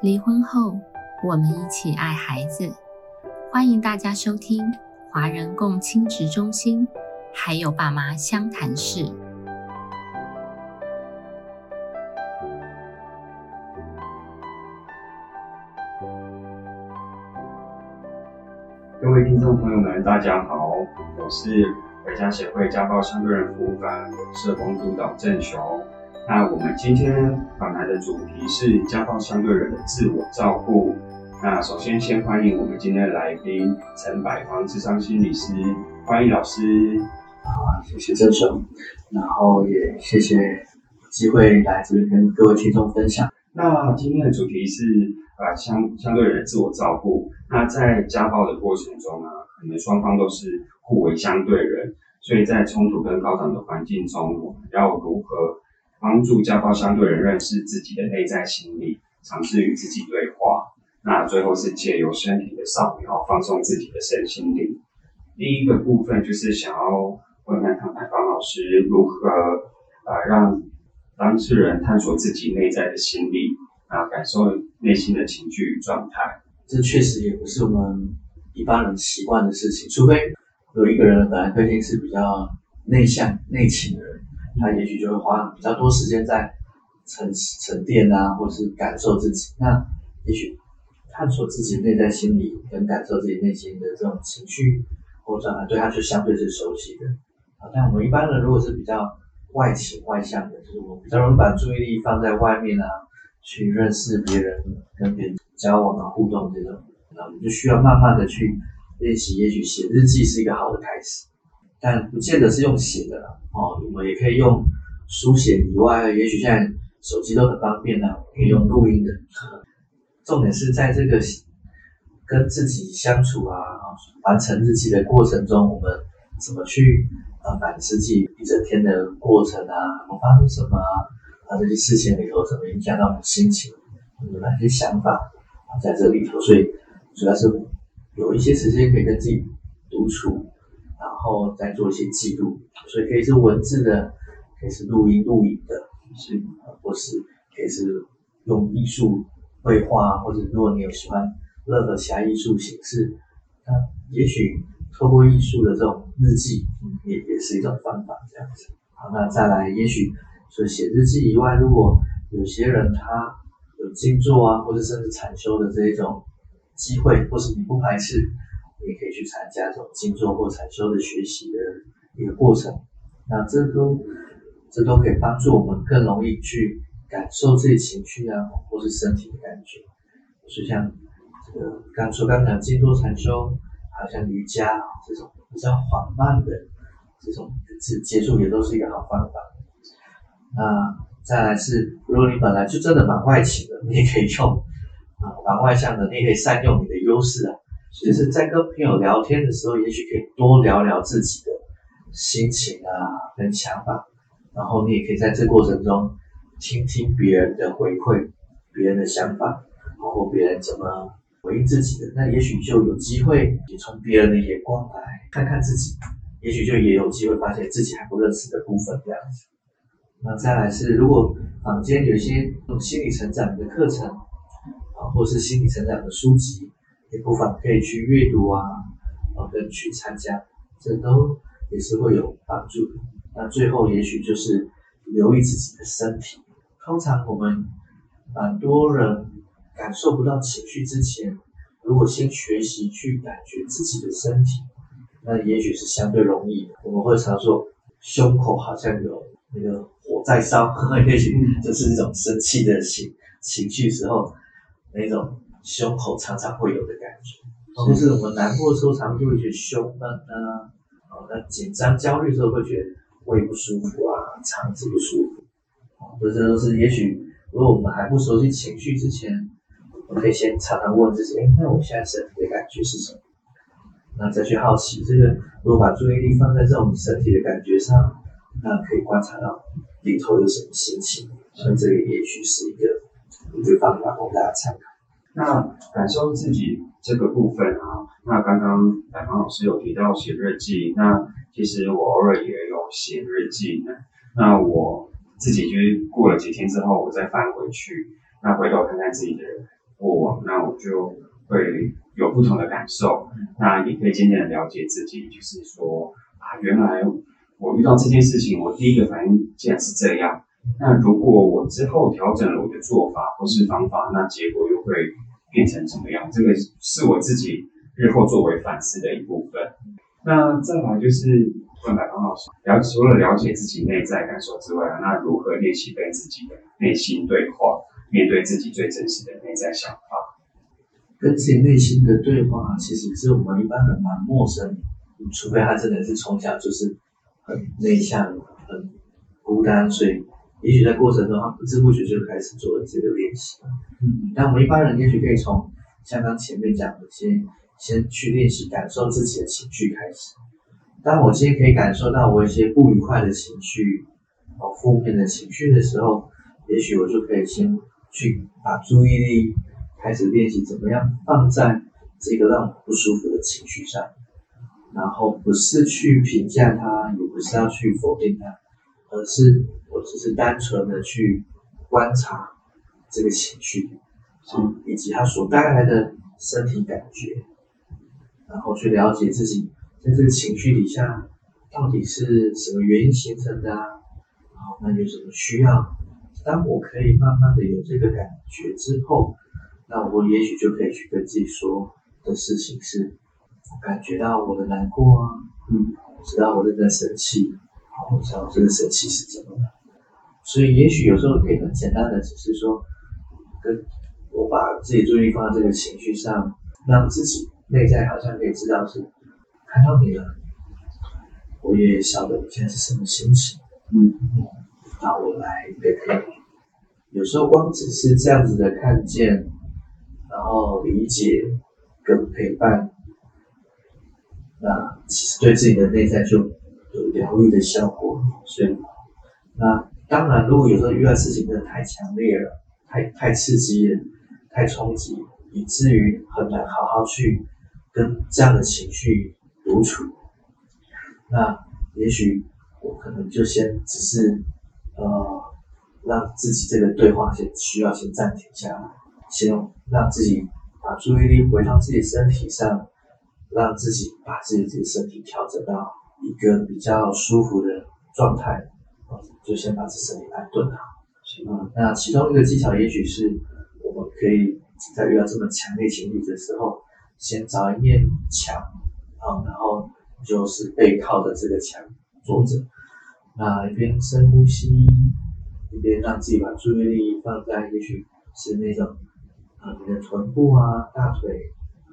离婚后，我们一起爱孩子。欢迎大家收听华人共亲职中心，还有爸妈相谈室。各位听众朋友们，大家好，我是回家协会家暴相对人服务班社工督导郑雄。那我们今天访谈的主题是家暴相对人的自我照顾。那首先先欢迎我们今天的来宾陈百芳智商心理师，欢迎老师。啊，谢谢郑总，然后也谢谢机会来这边跟各位听众分享。那今天的主题是呃相相对人的自我照顾。那在家暴的过程中呢，可能双方都是互为相对人，所以在冲突跟高涨的环境中，我们要如何？帮助家暴相对人认识自己的内在心理，尝试与自己对话。那最后是借由身体的扫描放松自己的身心灵。第一个部分就是想要问看看海芳老师如何啊让当事人探索自己内在的心理啊，感受内心的情绪与状态。这确实也不是我们一般人习惯的事情，除非有一个人本来个性是比较内向内倾的人。他也许就会花比较多时间在沉沉淀啊，或是感受自己。那也许探索自己内在心理跟感受自己内心的这种情绪或状态，对他就相对是熟悉的。啊，但我们一般人如果是比较外倾外向的，就是我们比较容易把注意力放在外面啊，去认识别人、跟别人交往啊、互动这种，那我们就需要慢慢的去练习。也许写日记是一个好的开始。但不见得是用写的啦，哦，我们也可以用书写以外，也许现在手机都很方便啦，可以用录音的。重点是在这个跟自己相处啊，完成日记的过程中，我们怎么去呃反思自己一整天的过程啊，我发生什么啊，这些事情里头怎么影响到我们心情，有哪些想法在这里头，所以主要是有一些时间可以跟自己独处。然后再做一些记录，所以可以是文字的，可以是录音录影的，是或是可以是用艺术绘画，或者如果你有喜欢任何其他艺术形式，那也许透过艺术的这种日记，也也是一种方法这样子。好，那再来，也许除了写日记以外，如果有些人他有静坐啊，或者甚至禅修的这一种机会，或是你不排斥。你也可以去参加这种静坐或禅修的学习的一个过程，那这都这都可以帮助我们更容易去感受自己情绪啊，或是身体的感觉。就像这个刚说刚才静坐禅修，好像瑜伽这种比较缓慢的这种接接触，也都是一个好方法。那再来是，如果你本来就真的蛮外倾的，你也可以用啊蛮外向的，你也可以善用你的优势啊。就是在跟朋友聊天的时候，也许可以多聊聊自己的心情啊，跟想法，然后你也可以在这过程中听听别人的回馈，别人的想法，包括别人怎么回应自己的，那也许就有机会你从别人的眼光来看看自己，也许就也有机会发现自己还不认识的部分这样子。那再来是，如果坊间有一些心理成长的课程啊，或是心理成长的书籍。也不妨可以去阅读啊，啊，跟去参加，这都也是会有帮助的。那最后也许就是留意自己的身体。通常我们蛮多人感受不到情绪之前，如果先学习去感觉自己的身体，那也许是相对容易。我们会常说胸口好像有那个火在烧，也许就是一种生气的情情绪时候那种。胸口常常会有的感觉，或是我们难过的时候，常常就会觉得胸闷啊，哦，那紧张、焦虑的时候会觉得胃不舒服啊，肠子不舒服，哦，这些都是也许如果我们还不熟悉情绪之前，我们可以先常常问自己，哎，那我现在身体的感觉是什么？那再去好奇这个，如果把注意力放在这种身体的感觉上，那可以观察到里头有什么心情，所以这个也许是一个一个方法供大家参考。那感受自己这个部分啊，那刚刚百芳老师有提到写日记，那其实我偶尔也有写日记呢。那我自己就是过了几天之后，我再翻回去，那回头看看自己的过往，那我就会有不同的感受。那也可以渐渐的了解自己，就是说啊，原来我遇到这件事情，我第一个反应竟然是这样。那如果我之后调整了我的做法或是方法，那结果又会变成怎么样？这个是我自己日后作为反思的一部分。那再来就是问白芳老师，了除了了解自己内在感受之外，那如何练习跟自己的内心对话，面对自己最真实的内在想法？跟自己内心的对话，其实是我们一般人蛮陌生，除非他真的是从小就是很内向、很孤单，所以也许在过程中他不知不觉就开始做了这个练习。嗯，但我们一般人也许可以从像刚前面讲的，先先去练习感受自己的情绪开始。当我今天可以感受到我一些不愉快的情绪、哦负面的情绪的时候，也许我就可以先去把注意力。开始练习怎么样放在这个让我不舒服的情绪上，然后不是去评价它，也不是要去否定它，而是我只是单纯的去观察这个情绪，是，以及它所带来的身体感觉，然后去了解自己在这个情绪底下到底是什么原因形成的啊，好，那有什么需要？当我可以慢慢的有这个感觉之后。那我也许就可以去跟自己说的事情是，感觉到我的难过啊，嗯，我知道我正在生气，好，我知道这个生气是怎么的，所以也许有时候可以很简单的，只是说，跟我把自己注意力放在这个情绪上，让自己内在好像可以知道是看到你了，我也晓得你现在是什么心情，嗯，那我来陪陪你，有时候光只是这样子的看见。然后理解跟陪伴，那其实对自己的内在就疗愈的效果。所以，那当然，如果有时候遇到事情真的太强烈了，太太刺激了，太冲击，以至于很难好好去跟这样的情绪独处，那也许我可能就先只是呃，让自己这个对话先需要先暂停下来。先让自己把注意力回到自己身体上，让自己把自己的身体调整到一个比较舒服的状态，就先把这身体安顿好。嗯，那其中一个技巧，也许是我们可以在遇到这么强烈情绪的时候，先找一面墙，啊，然后就是背靠着这个墙坐着，那一边深呼吸，一边让自己把注意力放在，也许是那种。啊，你的臀部啊、大腿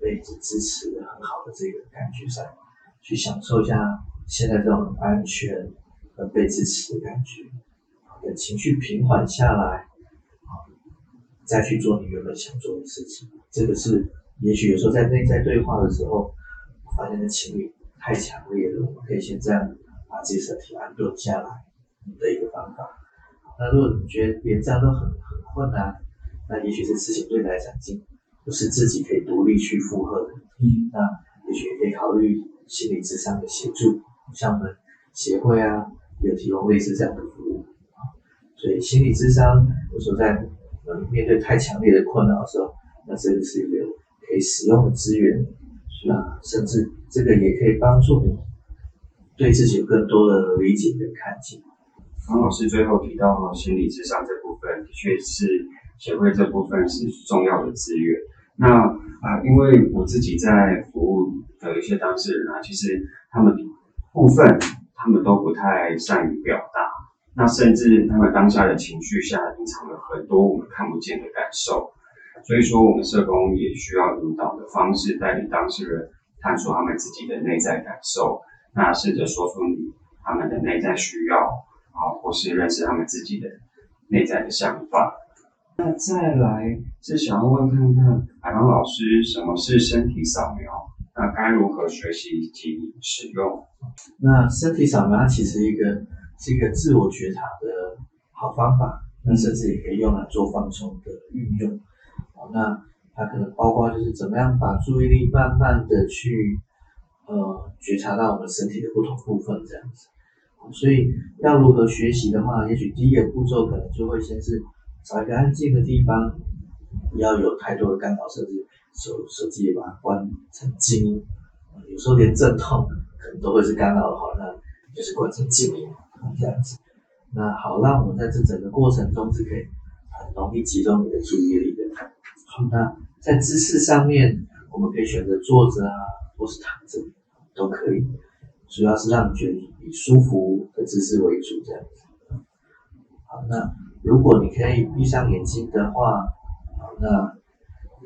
被支持的很好的这个感觉上，去享受一下现在这种安全和被支持的感觉。等情绪平缓下来，啊，再去做你原本想做的事情。这个是也许有时候在内在对话的时候，发现的情绪太强烈了，我们可以先这样把自己身体安顿下来的一个方法。那如果你觉得连这样都很很困难，那也许这事情对你来讲，经不是自己可以独立去负荷的。嗯，那也许可以考虑心理智商的协助，像我们协会啊，有提供类似这样的服务啊。所以心理智商有时候在呃面对太强烈的困扰的时候，那这个是一个可以使用的资源。那甚至这个也可以帮助你对自己有更多的理解跟看见。方老师最后提到心理智商这部分，的确是。协会这部分是重要的资源。那啊，因为我自己在服务有一些当事人啊，其实他们部分他们都不太善于表达，那甚至他们当下的情绪下隐藏了很多我们看不见的感受。所以说，我们社工也需要引导的方式，带领当事人探索他们自己的内在感受，那试着说出你他们的内在需要啊，或是认识他们自己的内在的想法。那再来是想要问看看海洋老师，什么是身体扫描？那该如何学习及使用？那身体扫描其实一个是一个自我觉察的好方法，那甚至也可以用来做放松的运用。好，那它可能包括就是怎么样把注意力慢慢的去呃觉察到我们身体的不同部分这样子。所以要如何学习的话，也许第一个步骤可能就会先是。找一个安静的地方，不要有太多的干扰，甚至手手机也把它关成静音。有时候连阵痛可能都会是干扰的话，那就是关成静音这样子。那好，让我们在这整个过程中是可以很容易集中你的注意力的。好，那在姿势上面，我们可以选择坐着啊，或是躺着都可以，主要是让你觉得以舒服的姿势为主这样子。好，那如果你可以闭上眼睛的话，好，那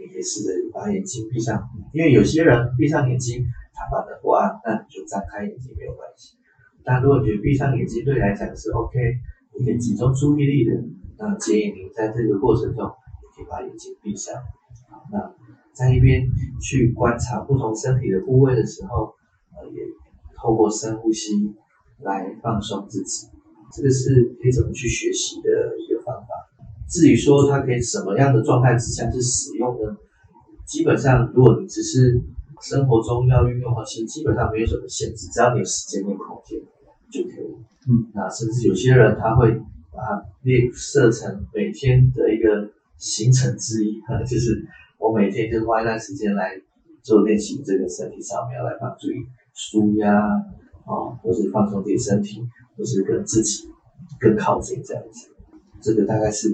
你可以试着把眼睛闭上，因为有些人闭上眼睛他反而不安，那你就张开眼睛没有关系。但如果觉得闭上眼睛对来讲是 OK，你可以集中注意力的，那建议你在这个过程中，你可以把眼睛闭上。那在一边去观察不同身体的部位的时候，呃，也透过深呼吸来放松自己。这个是可以怎么去学习的。至于说它可以什么样的状态之下去使用呢？基本上，如果你只是生活中要运用的话，其实基本上没有什么限制，只要你有时间跟空间就可以。嗯，那甚至有些人他会把它列设成每天的一个行程之一，就是我每天就花一段时间来做练习这个身体扫描，来帮助你舒压啊，或是放松自己身体，或是跟自己更靠近这样子。这个大概是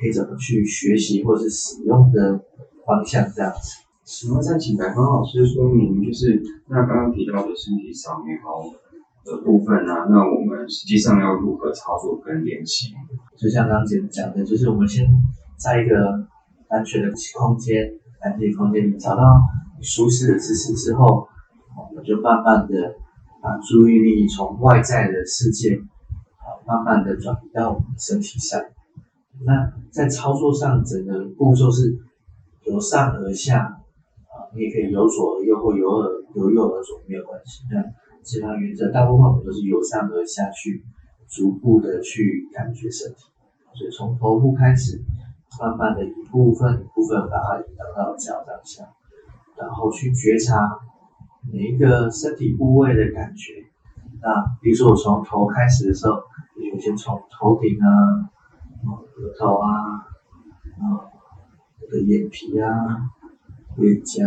可以怎么去学习或者是使用的方向这样子。请问再请白芳老师说明，就是那刚刚提到的身体扫描的部分呢？那我们实际上要如何操作跟练习？就像刚刚讲的，就是我们先在一个安全的空间、安静空间里找到舒适的姿势之后，我们就慢慢的把注意力从外在的世界，啊，慢慢的转移到我们身体上。那在操作上，整个步骤是由上而下啊。你也可以由左而右或由而由右而左，没有关系。那基本上原则，大部分我们都是由上而下去，逐步的去感觉身体。所以从头部开始，慢慢的一部分一部分把它引导到脚掌下，然后去觉察每一个身体部位的感觉。那比如说我从头开始的时候，我先从头顶啊，额头啊，啊，我的眼皮啊。脸颊、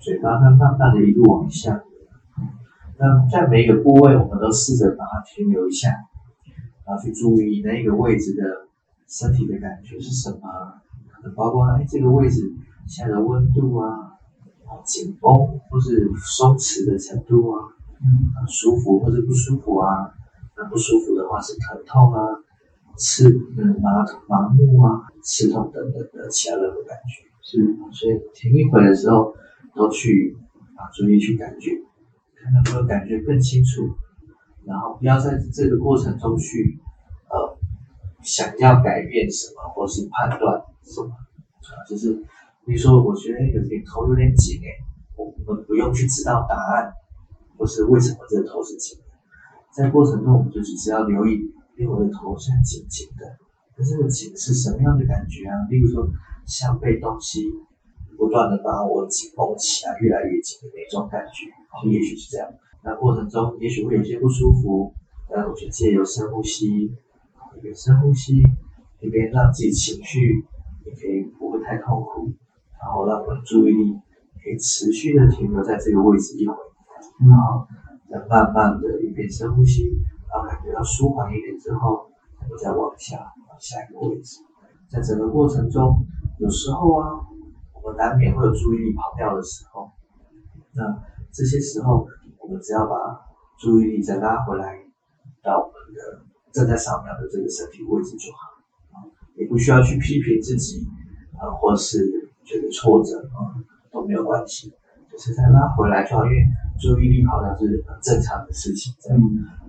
嘴巴，它慢慢的一路往下。那在每一个部位，我们都试着把它停留一下，然后去注意那个位置的身体的感觉是什么，可能包括哎这个位置现在的温度啊，紧绷或是松弛的程度啊，嗯，舒服或者不舒服啊，那不舒服的话是疼痛啊、刺、嗯麻麻木啊、刺痛等等的其他任何感觉。是，所以停一会的时候，都去把注意去感觉，看能不能感觉更清楚，然后不要在这个过程中去呃想要改变什么，或是判断什么，啊，就是比如说我觉得有点头有点紧哎，我们不用去知道答案，或是为什么这个头是紧的，在过程中我们就只是要留意，因为我的头是紧紧的，那这个紧是什么样的感觉啊？例如说。像被东西不断的把我紧绷起来，越来越紧的那种感觉，也许是这样。那过程中也许会有些不舒服，但我就借由深呼吸，一边深呼吸，一边让自己情绪也可以不会太痛苦，然后让我的注意力可以持续的停留在这个位置一会，然后再慢慢的一边深呼吸，比较舒缓一点之后，我们再往下往下一个位置，在整个过程中。有时候啊，我们难免会有注意力跑掉的时候。那这些时候，我们只要把注意力再拉回来到我们的正在扫描的这个身体位置就好，也不需要去批评自己啊，或是觉得挫折啊，都没有关系，就是再拉回来就好。因为注意力跑掉是很正常的事情。这样啊，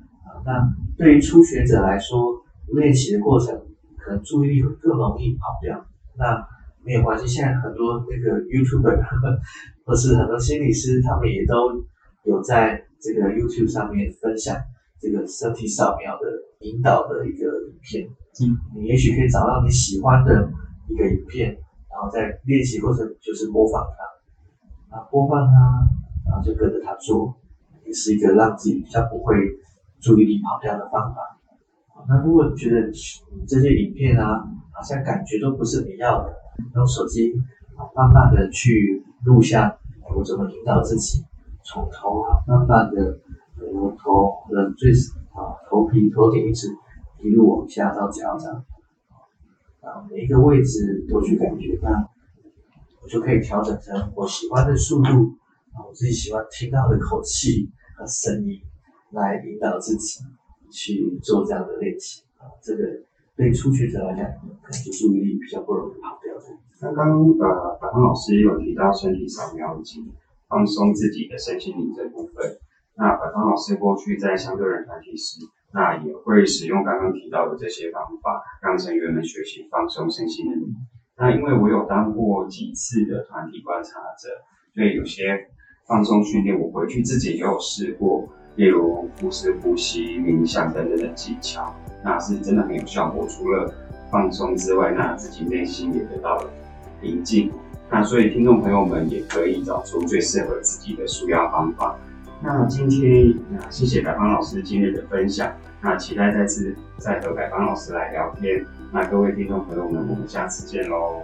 那对于初学者来说，练习的过程可能注意力会更容易跑掉。那没有关系，现在很多那个 YouTuber 或是很多心理师，他们也都有在这个 YouTube 上面分享这个身体扫描的引导的一个影片。嗯，你也许可以找到你喜欢的一个影片，然后在练习过程就是模仿它，啊，播放它，然后就跟着它做，也是一个让自己比较不会注意力跑掉的方法。那如果你觉得这些影片啊，好像感觉都不是你要的。用手机啊，慢慢的去录像我怎么引导自己，从头啊，慢慢的，我头人最啊头皮头顶一直一路往下到脚掌，啊每一个位置都去感觉，那我就可以调整成我喜欢的速度啊，我自己喜欢听到的口气和声音，来引导自己去做这样的练习啊，这个对初学者来讲，可能就注意力比较不容易跑掉的。刚刚呃，百芳老师也有提到身体扫描以及放松自己的身心灵这部分。那百芳老师过去在相对人团体时，那也会使用刚刚提到的这些方法，让成员们学习放松身心灵。那因为我有当过几次的团体观察者，所以有些放松训练我回去自己也有试过，例如腹式呼吸、冥想等等的技巧，那是真的很有效果。除了放松之外，那自己内心也得到了。平静，那所以听众朋友们也可以找出最适合自己的舒压方法。那今天那，谢谢百芳老师今日的分享，那期待再次再和百芳老师来聊天。那各位听众朋友们，我们下次见喽。